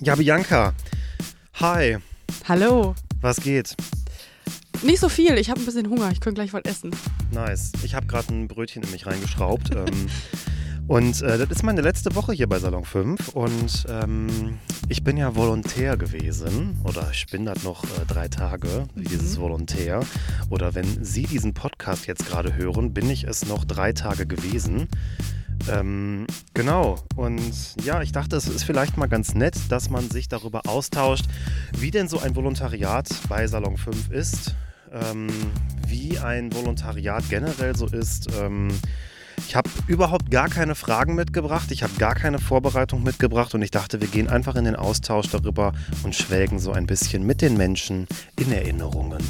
Ja, Bianca. Hi. Hallo. Was geht? Nicht so viel, ich habe ein bisschen Hunger, ich könnte gleich was essen. Nice. Ich habe gerade ein Brötchen in mich reingeschraubt. ähm, und äh, das ist meine letzte Woche hier bei Salon 5 und ähm, ich bin ja Volontär gewesen oder ich bin das noch äh, drei Tage, mhm. dieses Volontär. Oder wenn Sie diesen Podcast jetzt gerade hören, bin ich es noch drei Tage gewesen. Ähm, genau. Und ja, ich dachte, es ist vielleicht mal ganz nett, dass man sich darüber austauscht, wie denn so ein Volontariat bei Salon 5 ist, ähm, wie ein Volontariat generell so ist. Ähm, ich habe überhaupt gar keine Fragen mitgebracht, ich habe gar keine Vorbereitung mitgebracht und ich dachte, wir gehen einfach in den Austausch darüber und schwelgen so ein bisschen mit den Menschen in Erinnerungen,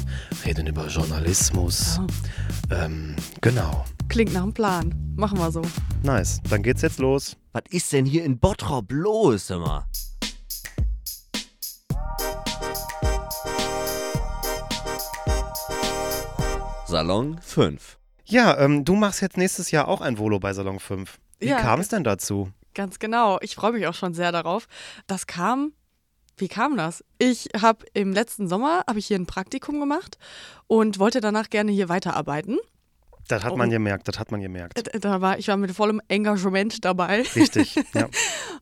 reden über Journalismus. Oh. Ähm, genau. Klingt nach einem Plan. Machen wir so. Nice. Dann geht's jetzt los. Was ist denn hier in Bottrop los, immer? Salon 5. Ja, ähm, du machst jetzt nächstes Jahr auch ein Volo bei Salon 5. Wie ja, kam es denn dazu? Ganz genau. Ich freue mich auch schon sehr darauf. Das kam wie kam das? Ich habe im letzten Sommer habe ich hier ein Praktikum gemacht und wollte danach gerne hier weiterarbeiten. Das hat man gemerkt, das hat man gemerkt. Äh, da war, ich war mit vollem Engagement dabei. Richtig, ja.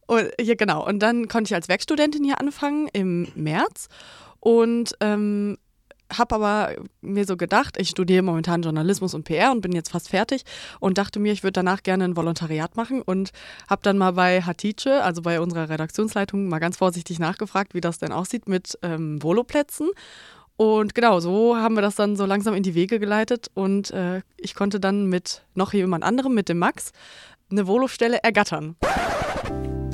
und, ja, genau. Und dann konnte ich als Werkstudentin hier anfangen im März und ähm, habe aber mir so gedacht, ich studiere momentan Journalismus und PR und bin jetzt fast fertig und dachte mir, ich würde danach gerne ein Volontariat machen und habe dann mal bei Hatice, also bei unserer Redaktionsleitung, mal ganz vorsichtig nachgefragt, wie das denn aussieht mit ähm, Voloplätzen und genau, so haben wir das dann so langsam in die Wege geleitet und äh, ich konnte dann mit noch jemand anderem, mit dem Max, eine Volostelle ergattern.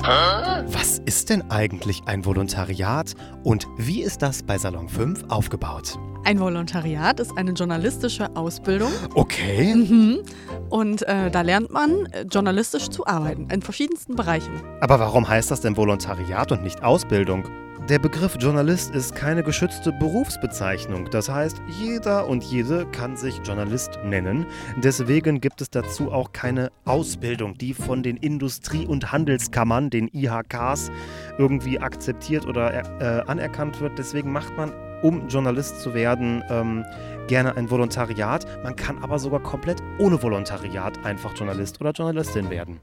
Was ist denn eigentlich ein Volontariat und wie ist das bei Salon 5 aufgebaut? Ein Volontariat ist eine journalistische Ausbildung. Okay. Mhm. Und äh, da lernt man äh, journalistisch zu arbeiten, in verschiedensten Bereichen. Aber warum heißt das denn Volontariat und nicht Ausbildung? Der Begriff Journalist ist keine geschützte Berufsbezeichnung. Das heißt, jeder und jede kann sich Journalist nennen. Deswegen gibt es dazu auch keine Ausbildung, die von den Industrie- und Handelskammern, den IHKs, irgendwie akzeptiert oder äh, anerkannt wird. Deswegen macht man, um Journalist zu werden, ähm, gerne ein Volontariat. Man kann aber sogar komplett ohne Volontariat einfach Journalist oder Journalistin werden.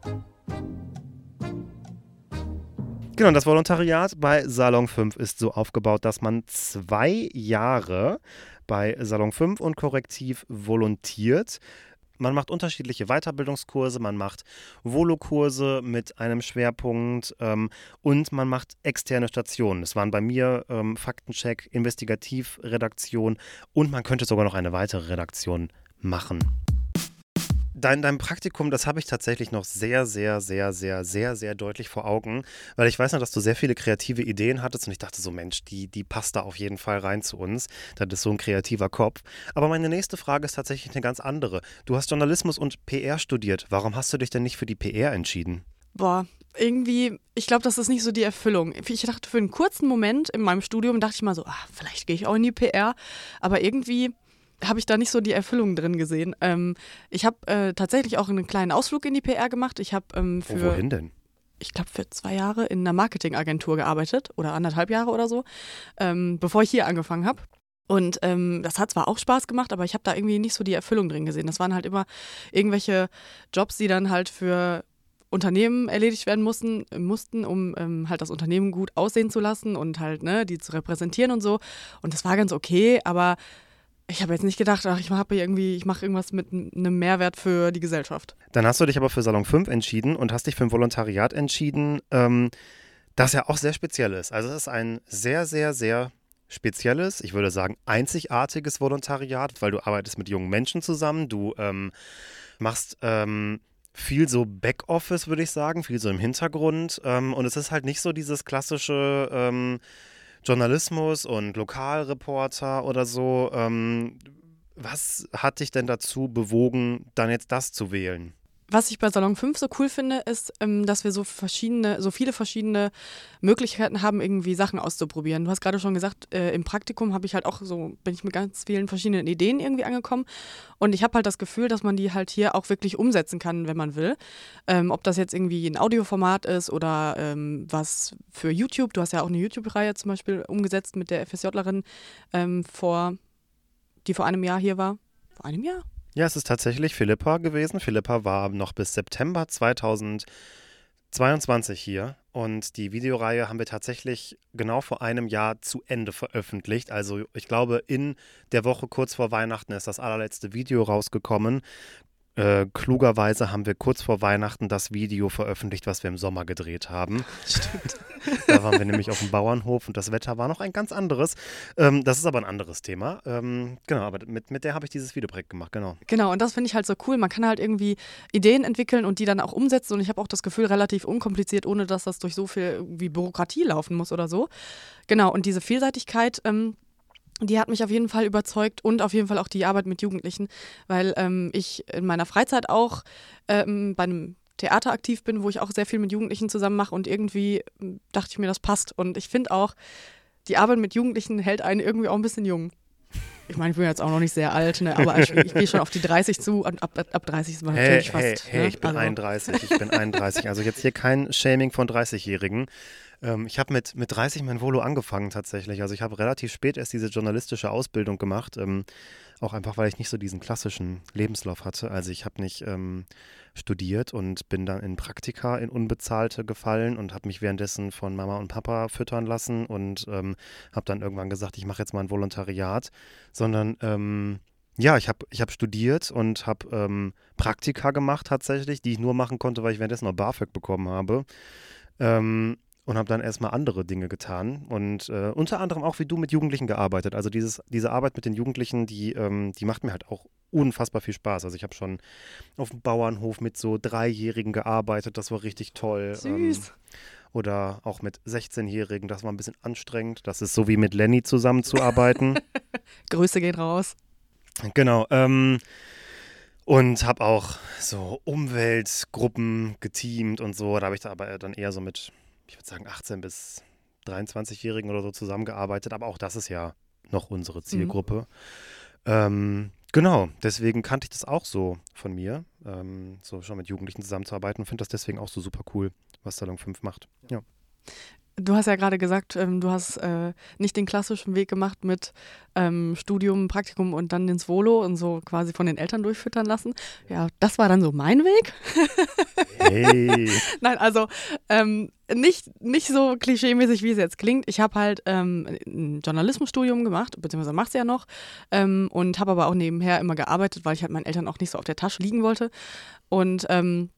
Genau, das Volontariat bei Salon 5 ist so aufgebaut, dass man zwei Jahre bei Salon 5 und Korrektiv volontiert. Man macht unterschiedliche Weiterbildungskurse, man macht Volokurse mit einem Schwerpunkt ähm, und man macht externe Stationen. Das waren bei mir ähm, Faktencheck, Investigativredaktion und man könnte sogar noch eine weitere Redaktion machen dein, dein Praktikum, das habe ich tatsächlich noch sehr, sehr, sehr, sehr, sehr, sehr deutlich vor Augen, weil ich weiß noch, dass du sehr viele kreative Ideen hattest und ich dachte so, Mensch, die, die passt da auf jeden Fall rein zu uns. Das ist so ein kreativer Kopf. Aber meine nächste Frage ist tatsächlich eine ganz andere. Du hast Journalismus und PR studiert. Warum hast du dich denn nicht für die PR entschieden? Boah, irgendwie, ich glaube, das ist nicht so die Erfüllung. Ich dachte für einen kurzen Moment in meinem Studium, dachte ich mal so, ach, vielleicht gehe ich auch in die PR. Aber irgendwie habe ich da nicht so die Erfüllung drin gesehen. Ähm, ich habe äh, tatsächlich auch einen kleinen Ausflug in die PR gemacht. Ich habe ähm, für. Oh, wohin denn? Ich glaube, für zwei Jahre in einer Marketingagentur gearbeitet oder anderthalb Jahre oder so, ähm, bevor ich hier angefangen habe. Und ähm, das hat zwar auch Spaß gemacht, aber ich habe da irgendwie nicht so die Erfüllung drin gesehen. Das waren halt immer irgendwelche Jobs, die dann halt für Unternehmen erledigt werden mussten, mussten um ähm, halt das Unternehmen gut aussehen zu lassen und halt ne, die zu repräsentieren und so. Und das war ganz okay, aber ich habe jetzt nicht gedacht, ach, ich mache irgendwie, ich mache irgendwas mit einem Mehrwert für die Gesellschaft. Dann hast du dich aber für Salon 5 entschieden und hast dich für ein Volontariat entschieden, ähm, das ja auch sehr speziell ist. Also es ist ein sehr, sehr, sehr spezielles, ich würde sagen einzigartiges Volontariat, weil du arbeitest mit jungen Menschen zusammen, du ähm, machst ähm, viel so Backoffice, würde ich sagen, viel so im Hintergrund ähm, und es ist halt nicht so dieses klassische ähm, Journalismus und Lokalreporter oder so. Ähm, was hat dich denn dazu bewogen, dann jetzt das zu wählen? Was ich bei Salon 5 so cool finde, ist, ähm, dass wir so verschiedene, so viele verschiedene Möglichkeiten haben, irgendwie Sachen auszuprobieren. Du hast gerade schon gesagt, äh, im Praktikum habe ich halt auch so, bin ich mit ganz vielen verschiedenen Ideen irgendwie angekommen. Und ich habe halt das Gefühl, dass man die halt hier auch wirklich umsetzen kann, wenn man will. Ähm, ob das jetzt irgendwie ein Audioformat ist oder ähm, was für YouTube. Du hast ja auch eine YouTube-Reihe zum Beispiel umgesetzt mit der FSJlerin vor, die vor einem Jahr hier war. Vor einem Jahr? Ja, es ist tatsächlich Philippa gewesen. Philippa war noch bis September 2022 hier und die Videoreihe haben wir tatsächlich genau vor einem Jahr zu Ende veröffentlicht. Also ich glaube, in der Woche kurz vor Weihnachten ist das allerletzte Video rausgekommen. Äh, klugerweise haben wir kurz vor Weihnachten das Video veröffentlicht, was wir im Sommer gedreht haben. Stimmt. Da waren wir nämlich auf dem Bauernhof und das Wetter war noch ein ganz anderes. Ähm, das ist aber ein anderes Thema. Ähm, genau, aber mit, mit der habe ich dieses Videoprojekt gemacht, genau. Genau, und das finde ich halt so cool. Man kann halt irgendwie Ideen entwickeln und die dann auch umsetzen. Und ich habe auch das Gefühl, relativ unkompliziert, ohne dass das durch so viel wie Bürokratie laufen muss oder so. Genau, und diese Vielseitigkeit. Ähm, die hat mich auf jeden Fall überzeugt und auf jeden Fall auch die Arbeit mit Jugendlichen, weil ähm, ich in meiner Freizeit auch ähm, bei einem Theater aktiv bin, wo ich auch sehr viel mit Jugendlichen zusammen mache und irgendwie ähm, dachte ich mir, das passt. Und ich finde auch, die Arbeit mit Jugendlichen hält einen irgendwie auch ein bisschen jung. Ich meine, ich bin jetzt auch noch nicht sehr alt, ne? aber ich, ich gehe schon auf die 30 zu und ab, ab 30 ist man Hey, natürlich hey, fast. hey, ne? ich bin also, 31, ich bin 31. Also jetzt hier kein Shaming von 30-Jährigen. Ähm, ich habe mit, mit 30 mein Volo angefangen tatsächlich. Also ich habe relativ spät erst diese journalistische Ausbildung gemacht. Ähm, auch einfach, weil ich nicht so diesen klassischen Lebenslauf hatte. Also ich habe nicht ähm, studiert und bin dann in Praktika in Unbezahlte gefallen und habe mich währenddessen von Mama und Papa füttern lassen und ähm, habe dann irgendwann gesagt, ich mache jetzt mal ein Volontariat, sondern ähm, ja, ich habe ich hab studiert und habe ähm, Praktika gemacht tatsächlich, die ich nur machen konnte, weil ich währenddessen noch BAföG bekommen habe. Ähm, und habe dann erstmal andere Dinge getan und äh, unter anderem auch wie du mit Jugendlichen gearbeitet. Also dieses, diese Arbeit mit den Jugendlichen, die, ähm, die macht mir halt auch unfassbar viel Spaß. Also ich habe schon auf dem Bauernhof mit so Dreijährigen gearbeitet, das war richtig toll. Ähm, Süß. oder auch mit 16-Jährigen, das war ein bisschen anstrengend. Das ist so wie mit Lenny zusammenzuarbeiten. Grüße gehen raus. Genau. Ähm, und habe auch so Umweltgruppen geteamt und so. Da habe ich da aber dann eher so mit, ich würde sagen, 18 bis 23-Jährigen oder so zusammengearbeitet. Aber auch das ist ja noch unsere Zielgruppe. Ähm, genau, deswegen kannte ich das auch so von mir, ähm, so schon mit Jugendlichen zusammenzuarbeiten und finde das deswegen auch so super cool, was Salon 5 macht. Ja. Du hast ja gerade gesagt, ähm, du hast äh, nicht den klassischen Weg gemacht mit ähm, Studium, Praktikum und dann ins Volo und so quasi von den Eltern durchfüttern lassen. Ja, das war dann so mein Weg. Hey. Nein, also ähm, nicht, nicht so klischeemäßig, wie es jetzt klingt. Ich habe halt ähm, ein Journalismusstudium gemacht, beziehungsweise mache es ja noch, ähm, und habe aber auch nebenher immer gearbeitet, weil ich halt meinen Eltern auch nicht so auf der Tasche liegen wollte. Und ähm,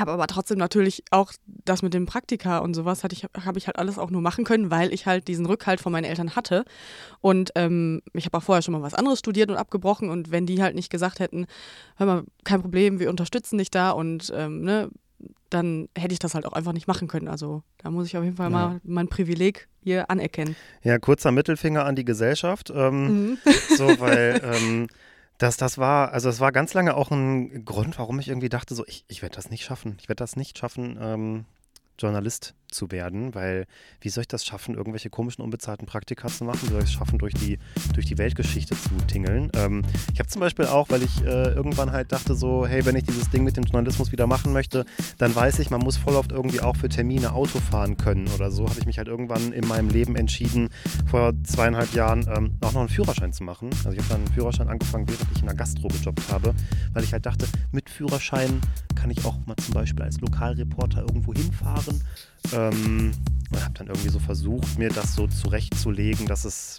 habe aber trotzdem natürlich auch das mit dem Praktika und sowas hatte ich, habe ich halt alles auch nur machen können, weil ich halt diesen Rückhalt von meinen Eltern hatte. Und ähm, ich habe auch vorher schon mal was anderes studiert und abgebrochen. Und wenn die halt nicht gesagt hätten, hör mal, kein Problem, wir unterstützen dich da und ähm, ne, dann hätte ich das halt auch einfach nicht machen können. Also da muss ich auf jeden Fall Ja. mal mein Privileg hier anerkennen. Ja, kurzer Mittelfinger an die Gesellschaft. Ähm, Mhm. So, weil ähm, das, das war, also es war ganz lange auch ein Grund, warum ich irgendwie dachte, so, ich, ich werde das nicht schaffen. Ich werde das nicht schaffen, ähm, Journalist zu werden, weil wie soll ich das schaffen, irgendwelche komischen unbezahlten Praktika zu machen? Wie soll ich es schaffen, durch die, durch die Weltgeschichte zu tingeln? Ähm, ich habe zum Beispiel auch, weil ich äh, irgendwann halt dachte so, hey, wenn ich dieses Ding mit dem Journalismus wieder machen möchte, dann weiß ich, man muss voll oft irgendwie auch für Termine Auto fahren können oder so, habe ich mich halt irgendwann in meinem Leben entschieden, vor zweieinhalb Jahren ähm, auch noch einen Führerschein zu machen. Also ich habe dann einen Führerschein angefangen, während ich in der Gastro gejobbt habe, weil ich halt dachte, mit Führerschein kann ich auch mal zum Beispiel als Lokalreporter irgendwo hinfahren. Ähm, und habe dann irgendwie so versucht, mir das so zurechtzulegen, dass es,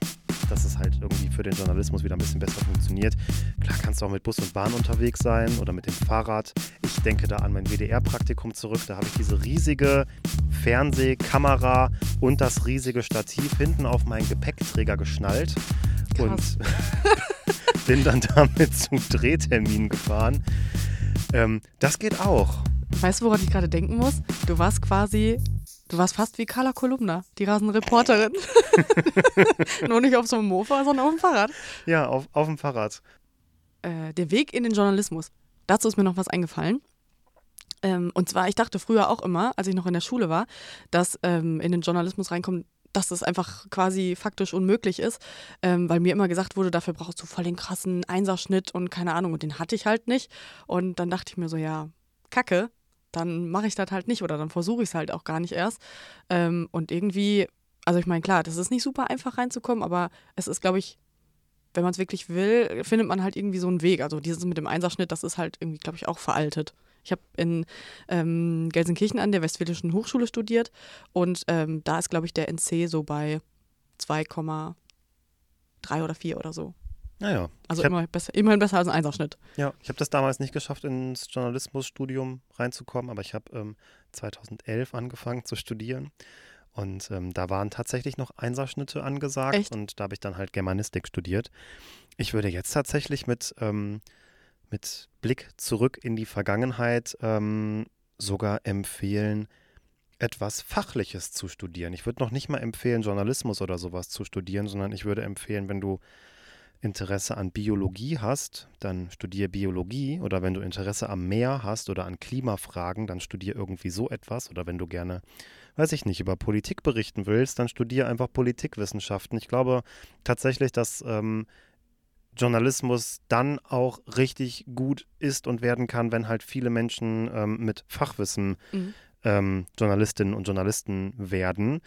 dass es halt irgendwie für den Journalismus wieder ein bisschen besser funktioniert. Klar kannst du auch mit Bus und Bahn unterwegs sein oder mit dem Fahrrad. Ich denke da an mein WDR-Praktikum zurück. Da habe ich diese riesige Fernsehkamera und das riesige Stativ hinten auf meinen Gepäckträger geschnallt Krass. und bin dann damit zu Drehterminen gefahren. Ähm, das geht auch. Weißt du, woran ich gerade denken muss? Du warst quasi, du warst fast wie Carla Kolumna, die Rasenreporterin. Nur nicht auf so einem Mofa, sondern auf dem Fahrrad. Ja, auf, auf dem Fahrrad. Äh, der Weg in den Journalismus. Dazu ist mir noch was eingefallen. Ähm, und zwar, ich dachte früher auch immer, als ich noch in der Schule war, dass ähm, in den Journalismus reinkommen, dass das einfach quasi faktisch unmöglich ist, ähm, weil mir immer gesagt wurde, dafür brauchst du voll den krassen Einserschnitt und keine Ahnung, und den hatte ich halt nicht. Und dann dachte ich mir so, ja, kacke, dann mache ich das halt nicht oder dann versuche ich es halt auch gar nicht erst. Ähm, und irgendwie, also ich meine, klar, das ist nicht super einfach reinzukommen, aber es ist, glaube ich, wenn man es wirklich will, findet man halt irgendwie so einen Weg. Also dieses mit dem Einserschnitt, das ist halt irgendwie, glaube ich, auch veraltet. Ich habe in ähm, Gelsenkirchen an der Westfälischen Hochschule studiert und ähm, da ist, glaube ich, der NC so bei 2,3 oder 4 oder so. Naja. Also hab, immer besser, immerhin besser als ein Einserschnitt. ja, ich habe das damals nicht geschafft, ins Journalismusstudium reinzukommen, aber ich habe ähm, 2011 angefangen zu studieren. Und ähm, da waren tatsächlich noch Einserschnitte angesagt Echt? und da habe ich dann halt Germanistik studiert. Ich würde jetzt tatsächlich mit, ähm, mit Blick zurück in die Vergangenheit ähm, sogar empfehlen, etwas Fachliches zu studieren. Ich würde noch nicht mal empfehlen, Journalismus oder sowas zu studieren, sondern ich würde empfehlen, wenn du Interesse an Biologie hast, dann studier Biologie. Oder wenn du Interesse am Meer hast oder an Klimafragen, dann studier irgendwie so etwas. Oder wenn du gerne, weiß ich nicht, über Politik berichten willst, dann studier einfach Politikwissenschaften. Ich glaube tatsächlich, dass ähm, Journalismus dann auch richtig gut ist und werden kann, wenn halt viele Menschen ähm, mit Fachwissen Mhm. ähm, Journalistinnen und Journalisten werden.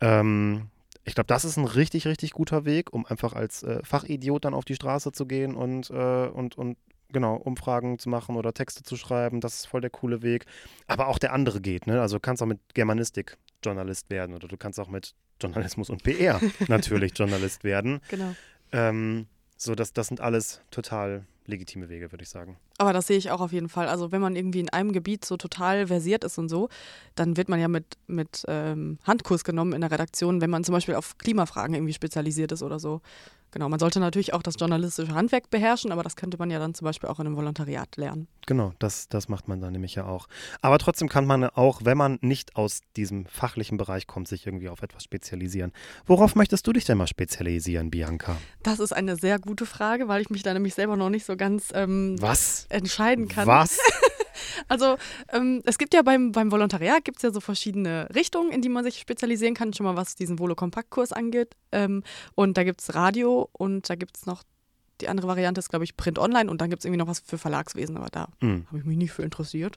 Ähm, ich glaube, das ist ein richtig, richtig guter Weg, um einfach als äh, Fachidiot dann auf die Straße zu gehen und, äh, und, und genau, Umfragen zu machen oder Texte zu schreiben. Das ist voll der coole Weg. Aber auch der andere geht, ne? Also du kannst auch mit Germanistik Journalist werden oder du kannst auch mit Journalismus und PR natürlich Journalist werden. Genau. Ähm, so, das, das sind alles total legitime Wege, würde ich sagen. Aber das sehe ich auch auf jeden Fall. Also wenn man irgendwie in einem Gebiet so total versiert ist und so, dann wird man ja mit, mit ähm, Handkurs genommen in der Redaktion, wenn man zum Beispiel auf Klimafragen irgendwie spezialisiert ist oder so. Genau, man sollte natürlich auch das journalistische Handwerk beherrschen, aber das könnte man ja dann zum Beispiel auch in einem Volontariat lernen. Genau, das, das macht man dann nämlich ja auch. Aber trotzdem kann man auch, wenn man nicht aus diesem fachlichen Bereich kommt, sich irgendwie auf etwas spezialisieren. Worauf möchtest du dich denn mal spezialisieren, Bianca? Das ist eine sehr gute Frage, weil ich mich da nämlich selber noch nicht so ganz ähm, Was? entscheiden kann. Was? Also ähm, es gibt ja beim, beim Volontariat gibt es ja so verschiedene Richtungen, in die man sich spezialisieren kann, schon mal was diesen Volo-Kompakt-Kurs angeht. Ähm, und da gibt es Radio und da gibt es noch, die andere Variante ist, glaube ich, Print Online und dann gibt es irgendwie noch was für Verlagswesen, aber da Hm, habe ich mich nicht für interessiert.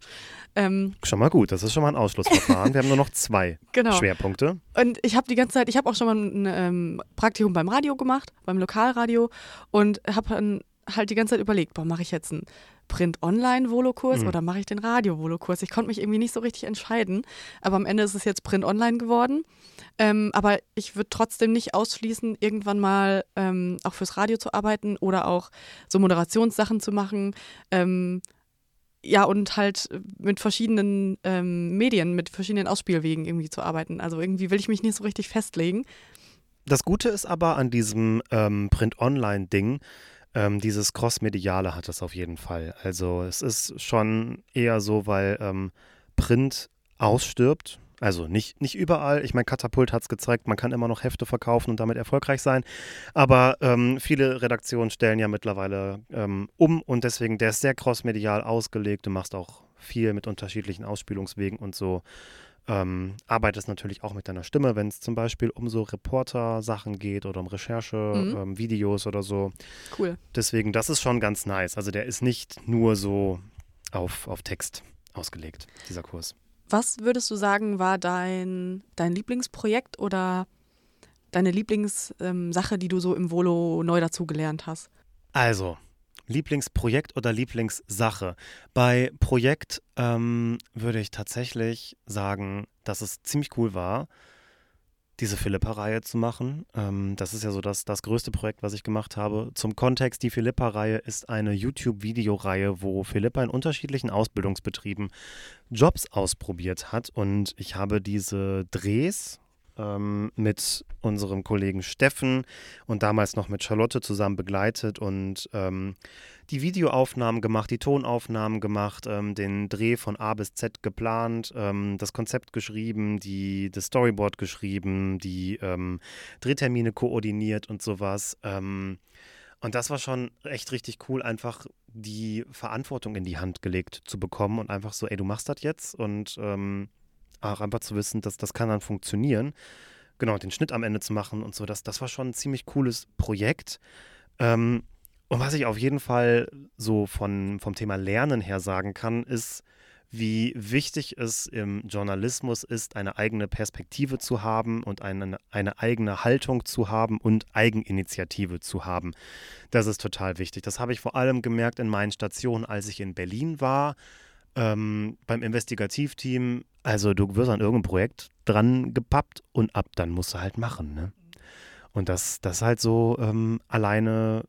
Ähm, schon mal gut, das ist schon mal ein Ausschlussverfahren. Wir haben nur noch zwei genau. Schwerpunkte. Und ich habe die ganze Zeit, ich habe auch schon mal ein ähm, Praktikum beim Radio gemacht, beim Lokalradio und habe dann halt die ganze Zeit überlegt, boah, mache ich jetzt einen Print-Online-Volokurs Mhm. oder mache ich den Radio-Volokurs? Ich konnte mich irgendwie nicht so richtig entscheiden, aber am Ende ist es jetzt Print-Online geworden. Ähm, aber ich würde trotzdem nicht ausschließen, irgendwann mal ähm, auch fürs Radio zu arbeiten oder auch so Moderationssachen zu machen. Ähm, ja, und halt mit verschiedenen ähm, Medien, mit verschiedenen Ausspielwegen irgendwie zu arbeiten. Also irgendwie will ich mich nicht so richtig festlegen. Das Gute ist aber an diesem ähm, Print-Online-Ding, ähm, dieses Cross-Mediale hat es auf jeden Fall. Also es ist schon eher so, weil ähm, Print ausstirbt. Also nicht, nicht überall. Ich meine, Katapult hat es gezeigt, man kann immer noch Hefte verkaufen und damit erfolgreich sein. Aber ähm, viele Redaktionen stellen ja mittlerweile ähm, um und deswegen, der ist sehr crossmedial ausgelegt. Du machst auch viel mit unterschiedlichen Ausspielungswegen und so. Ähm, arbeitest natürlich auch mit deiner Stimme, wenn es zum Beispiel um so Reporter-Sachen geht oder um Recherche, Mhm. ähm, Videos oder so. Cool. Deswegen, das ist schon ganz nice. Also der ist nicht nur so auf, auf Text ausgelegt, dieser Kurs. Was würdest du sagen, war dein, dein Lieblingsprojekt oder deine Lieblingssache, ähm, die du so im Volo neu dazugelernt hast? Also, Lieblingsprojekt oder Lieblingssache? Bei Projekt ähm, würde ich tatsächlich sagen, dass es ziemlich cool war, diese Philippa-Reihe zu machen. Ähm, das ist ja so das, das größte Projekt, was ich gemacht habe. Zum Kontext, die Philippa-Reihe ist eine YouTube-Videoreihe, wo Philippa in unterschiedlichen Ausbildungsbetrieben Jobs ausprobiert hat. Und ich habe diese Drehs ähm, mit unserem Kollegen Steffen und damals noch mit Charlotte zusammen begleitet und ähm, die Videoaufnahmen gemacht, die Tonaufnahmen gemacht, ähm, den Dreh von A bis Z geplant, ähm, das Konzept geschrieben, die, das Storyboard geschrieben, die ähm, Drehtermine koordiniert und sowas. Ähm, Und das war schon echt richtig cool, einfach die Verantwortung in die Hand gelegt zu bekommen und einfach so, ey, du machst das jetzt und ähm, auch einfach zu wissen, dass das kann dann funktionieren. Genau, den Schnitt am Ende zu machen und so, das, das war schon ein ziemlich cooles Projekt. Ähm, und was ich auf jeden Fall so von, vom Thema Lernen her sagen kann, ist, wie wichtig es im Journalismus ist, eine eigene Perspektive zu haben und eine, eine eigene Haltung zu haben und Eigeninitiative zu haben. Das ist total wichtig. Das habe ich vor allem gemerkt in meinen Stationen, als ich in Berlin war, ähm, beim Investigativteam. Also du wirst an irgendeinem Projekt dran gepappt und ab dann musst du halt machen. Ne? Und das, das halt so ähm, alleine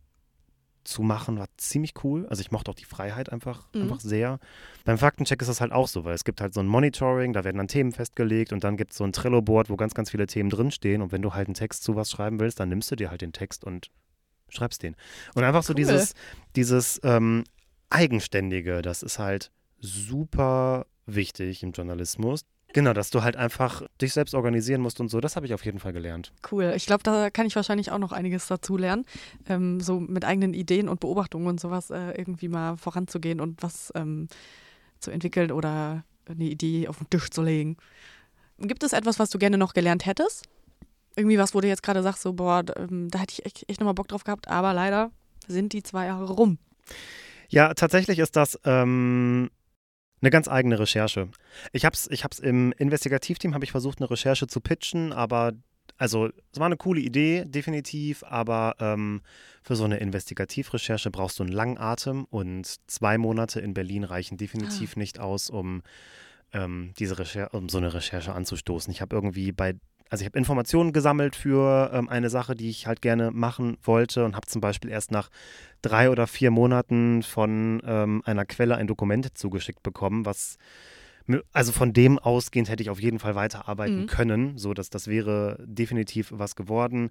zu machen, war ziemlich cool. Also ich mochte auch die Freiheit einfach, mhm. einfach sehr. Beim Faktencheck ist das halt auch so, weil es gibt halt so ein Monitoring, da werden dann Themen festgelegt und dann gibt es so ein Trello-Board, wo ganz, ganz viele Themen drinstehen. Und wenn du halt einen Text zu was schreiben willst, dann nimmst du dir halt den Text und schreibst den. Und einfach so dieses, dieses ähm, Eigenständige, das ist halt super wichtig im Journalismus. Genau, dass du halt einfach dich selbst organisieren musst und so, das habe ich auf jeden Fall gelernt. Cool. Ich glaube, da kann ich wahrscheinlich auch noch einiges dazu lernen, ähm, so mit eigenen Ideen und Beobachtungen und sowas äh, irgendwie mal voranzugehen und was ähm, zu entwickeln oder eine Idee auf den Tisch zu legen. Gibt es etwas, was du gerne noch gelernt hättest? Irgendwie was, wo du jetzt gerade sagst, so, boah, ähm, da hätte ich echt, echt nochmal Bock drauf gehabt, aber leider sind die zwei Jahre rum. Ja, tatsächlich ist das ähm, eine ganz eigene Recherche. Ich habe es ich hab's im Investigativteam habe ich versucht, eine Recherche zu pitchen, aber also es war eine coole Idee, definitiv, aber ähm, für so eine Investigativrecherche brauchst du einen langen Atem und zwei Monate in Berlin reichen definitiv ah. nicht aus, um ähm, diese Recher um so eine Recherche anzustoßen. Ich habe irgendwie bei also ich habe Informationen gesammelt für ähm, eine Sache, die ich halt gerne machen wollte und habe zum Beispiel erst nach drei oder vier Monaten von ähm, einer Quelle ein Dokument zugeschickt bekommen, was also von dem ausgehend hätte ich auf jeden Fall weiterarbeiten mhm. können, so dass das wäre definitiv was geworden.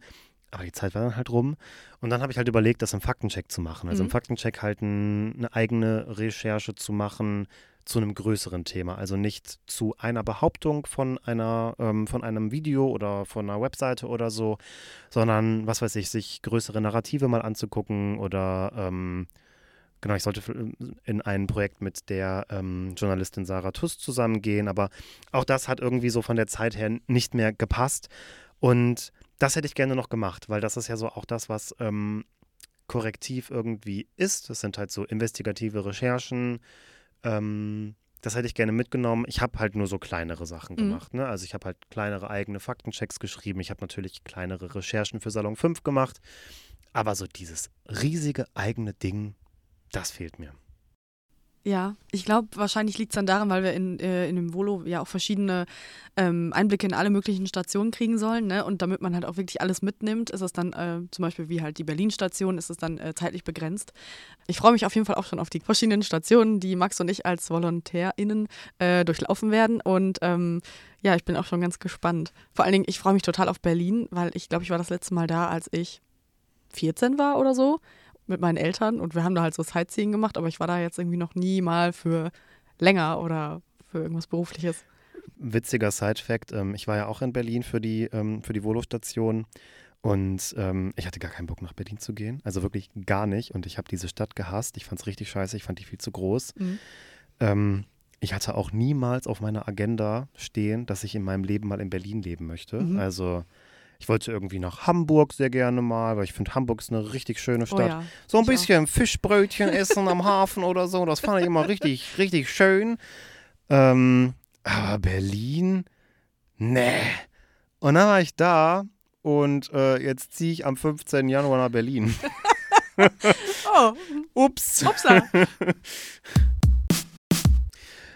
Aber die Zeit war dann halt rum. Und dann habe ich halt überlegt, das im Faktencheck zu machen. Also mhm. im Faktencheck halt ein, eine eigene Recherche zu machen, zu einem größeren Thema. Also nicht zu einer Behauptung von einer, ähm, von einem Video oder von einer Webseite oder so, sondern, was weiß ich, sich größere Narrative mal anzugucken oder ähm, genau, ich sollte in ein Projekt mit der ähm, Journalistin Sarah Tuss zusammengehen, aber auch das hat irgendwie so von der Zeit her nicht mehr gepasst. Und das hätte ich gerne noch gemacht, weil das ist ja so auch das, was ähm, korrektiv irgendwie ist. Das sind halt so investigative Recherchen, ähm, das hätte ich gerne mitgenommen. Ich habe halt nur so kleinere Sachen mhm. gemacht. Ne? Also ich habe halt kleinere eigene Faktenchecks geschrieben. Ich habe natürlich kleinere Recherchen für Salon 5 gemacht. Aber so dieses riesige eigene Ding, das fehlt mir. Ja, ich glaube, wahrscheinlich liegt es dann daran, weil wir in, äh, in dem Volo ja auch verschiedene ähm, Einblicke in alle möglichen Stationen kriegen sollen. Ne? Und damit man halt auch wirklich alles mitnimmt, ist es dann äh, zum Beispiel wie halt die Berlin-Station, ist es dann äh, zeitlich begrenzt. Ich freue mich auf jeden Fall auch schon auf die verschiedenen Stationen, die Max und ich als VolontärInnen äh, durchlaufen werden. Und ähm, ja, ich bin auch schon ganz gespannt. Vor allen Dingen, ich freue mich total auf Berlin, weil ich glaube, ich war das letzte Mal da, als ich 14 war oder so mit meinen Eltern und wir haben da halt so Sightseeing gemacht, aber ich war da jetzt irgendwie noch nie mal für länger oder für irgendwas Berufliches. Witziger Side-Fact: ähm, Ich war ja auch in Berlin für die, ähm, für die Volo-Station und ähm, ich hatte gar keinen Bock nach Berlin zu gehen. Also wirklich gar nicht. Und ich habe diese Stadt gehasst. Ich fand es richtig scheiße. Ich fand die viel zu groß. Mhm. Ähm, ich hatte auch niemals auf meiner Agenda stehen, dass ich in meinem Leben mal in Berlin leben möchte. Mhm. Also ich wollte irgendwie nach Hamburg sehr gerne mal, weil ich finde, Hamburg ist eine richtig schöne oh Stadt. Oh ja, so ein bisschen auch. Fischbrötchen essen am Hafen oder so, das fand ich immer richtig, richtig schön. Ähm, aber Berlin, nee. Und dann war ich da und äh, jetzt ziehe ich am 15. Januar nach Berlin. oh. Ups. Upsa.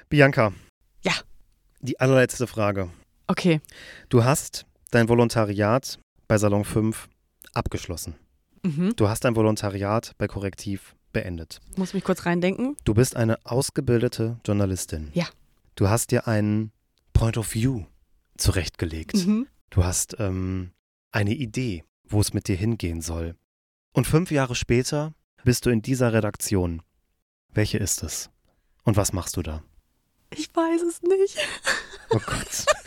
Bianca. Ja. Die allerletzte Frage. Okay. Du hast dein Volontariat bei Salon 5 abgeschlossen. Mhm. Du hast dein Volontariat bei Korrektiv beendet. Muss mich kurz reindenken. Du bist eine ausgebildete Journalistin. Ja. Du hast dir einen Point of View zurechtgelegt. Mhm. Du hast ähm, eine Idee, wo es mit dir hingehen soll. Und fünf Jahre später bist du in dieser Redaktion. Welche ist es? Und was machst du da? Ich weiß es nicht. Oh Gott.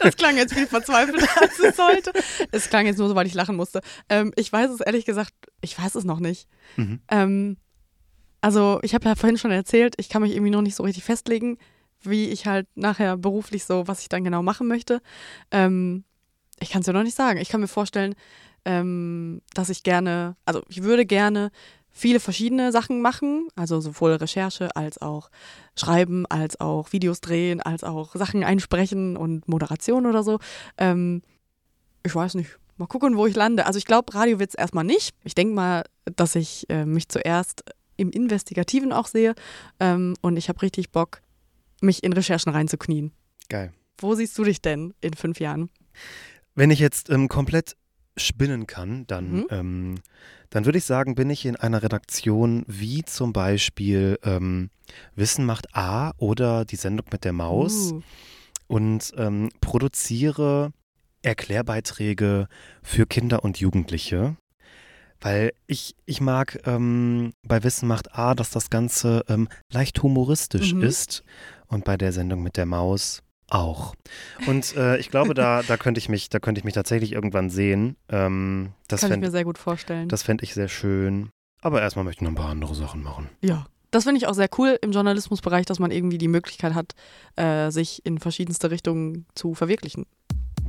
Das klang jetzt viel verzweifelter, als es sollte. Es klang jetzt nur so, weil ich lachen musste. Ähm, ich weiß es ehrlich gesagt, ich weiß es noch nicht. Mhm. Ähm, also, ich habe ja vorhin schon erzählt, ich kann mich irgendwie noch nicht so richtig festlegen, wie ich halt nachher beruflich so, was ich dann genau machen möchte. Ähm, ich kann es ja noch nicht sagen. Ich kann mir vorstellen, ähm, dass ich gerne, also ich würde gerne viele verschiedene Sachen machen, also sowohl Recherche als auch Schreiben, als auch Videos drehen, als auch Sachen einsprechen und Moderation oder so. Ähm, ich weiß nicht. Mal gucken, wo ich lande. Also ich glaube, Radio wird es erstmal nicht. Ich denke mal, dass ich äh, mich zuerst im Investigativen auch sehe ähm, und ich habe richtig Bock, mich in Recherchen reinzuknien. Geil. Wo siehst du dich denn in fünf Jahren? Wenn ich jetzt ähm, komplett spinnen kann, dann, Mhm. ähm, dann würde ich sagen, bin ich in einer Redaktion wie zum Beispiel ähm, Wissen macht A oder die Sendung mit der Maus Uh, und ähm, produziere Erklärbeiträge für Kinder und Jugendliche. Weil ich, ich mag ähm, bei Wissen macht A, dass das Ganze ähm, leicht humoristisch Mhm. ist und bei der Sendung mit der Maus auch. Und äh, ich glaube, da, da könnte ich mich, da könnte ich mich tatsächlich irgendwann sehen. Ähm, das kann ich mir fände sehr gut vorstellen. das fänd ich sehr schön. Aber erstmal möchte ich noch ein paar andere Sachen machen. Ja. Das finde ich auch sehr cool im Journalismusbereich, dass man irgendwie die Möglichkeit hat, äh, sich in verschiedenste Richtungen zu verwirklichen.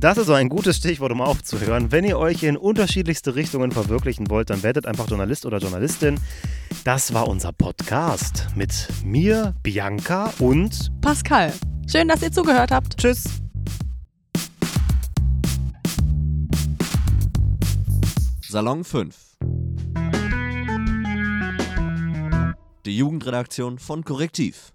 Das ist so ein gutes Stichwort, um aufzuhören. Wenn ihr euch in unterschiedlichste Richtungen verwirklichen wollt, dann werdet einfach Journalist oder Journalistin. Das war unser Podcast mit mir, Bianca und Pascal, schön, dass ihr zugehört habt. Tschüss. Salon 5. Die Jugendredaktion von Korrektiv.